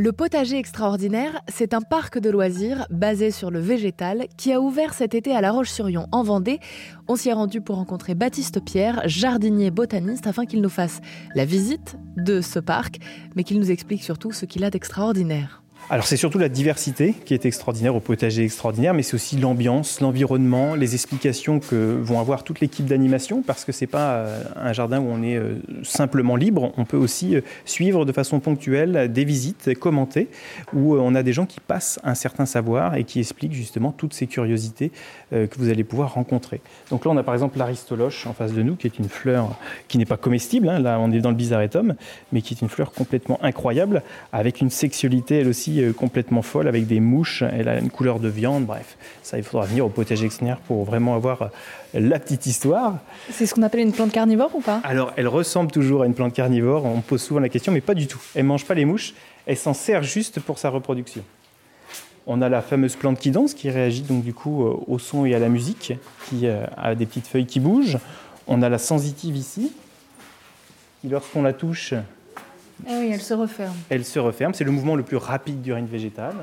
Le potager extraordinaire, c'est un parc de loisirs basé sur le végétal qui a ouvert cet été à La Roche-sur-Yon en Vendée. On s'y est rendu pour rencontrer Baptiste Pierre, jardinier botaniste, afin qu'il nous fasse la visite de ce parc, mais qu'il nous explique surtout ce qu'il a d'extraordinaire. Alors c'est surtout la diversité qui est extraordinaire au potager extraordinaire, mais c'est aussi l'ambiance, l'environnement, les explications que vont avoir toute l'équipe d'animation, parce que c'est pas euh, un jardin où on est euh, simplement libre. On peut aussi euh, suivre de façon ponctuelle des visites commentées, où on a des gens qui passent un certain savoir et qui expliquent justement toutes ces curiosités que vous allez pouvoir rencontrer. Donc là on a par exemple l'aristoloche en face de nous, qui est une fleur qui n'est pas comestible. Hein. Là on est dans le bizarretum, mais qui est une fleur complètement incroyable, avec une sexualité elle aussi euh, complètement folle avec des mouches. Elle a une couleur de viande. Bref, ça, il faudra venir au potager extérieur pour vraiment avoir euh, la petite histoire. C'est ce qu'on appelle une plante carnivore ou pas? Alors, elle ressemble toujours à une plante carnivore. On pose souvent la question, mais pas du tout. Elle mange pas les mouches. Elle s'en sert juste pour sa reproduction. On a la fameuse plante qui danse, qui réagit donc du coup euh, au son et à la musique, qui a des petites feuilles qui bougent. On a la sensitive ici, qui lorsqu'on la touche, ah elle se referme. Elle se referme, c'est le mouvement le plus rapide du règne végétal.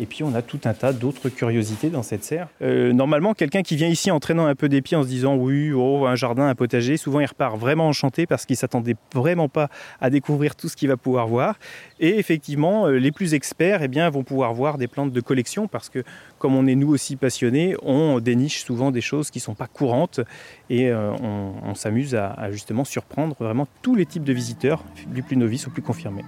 Et puis on a tout un tas d'autres curiosités dans cette serre. Euh, normalement, quelqu'un qui vient ici en traînant un peu des pieds en se disant oui, oh, un jardin, un potager, souvent il repart vraiment enchanté parce qu'il s'attendait vraiment pas à découvrir tout ce qu'il va pouvoir voir. Et effectivement, euh, les plus experts eh bien, vont pouvoir voir des plantes de collection parce que comme on est nous aussi passionnés, on déniche souvent des choses qui ne sont pas courantes et euh, on, s'amuse à, à justement surprendre vraiment tous les types de visiteurs, du plus novice au plus confirmé.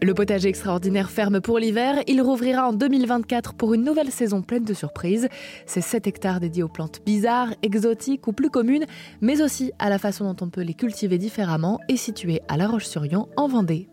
Le potager extraordinaire ferme pour l'hiver. Il rouvrira en 2024 pour une nouvelle saison pleine de surprises. C'est 7 hectares dédiés aux plantes bizarres, exotiques ou plus communes, mais aussi à la façon dont on peut les cultiver différemment et situé à La Roche-sur-Yon en Vendée.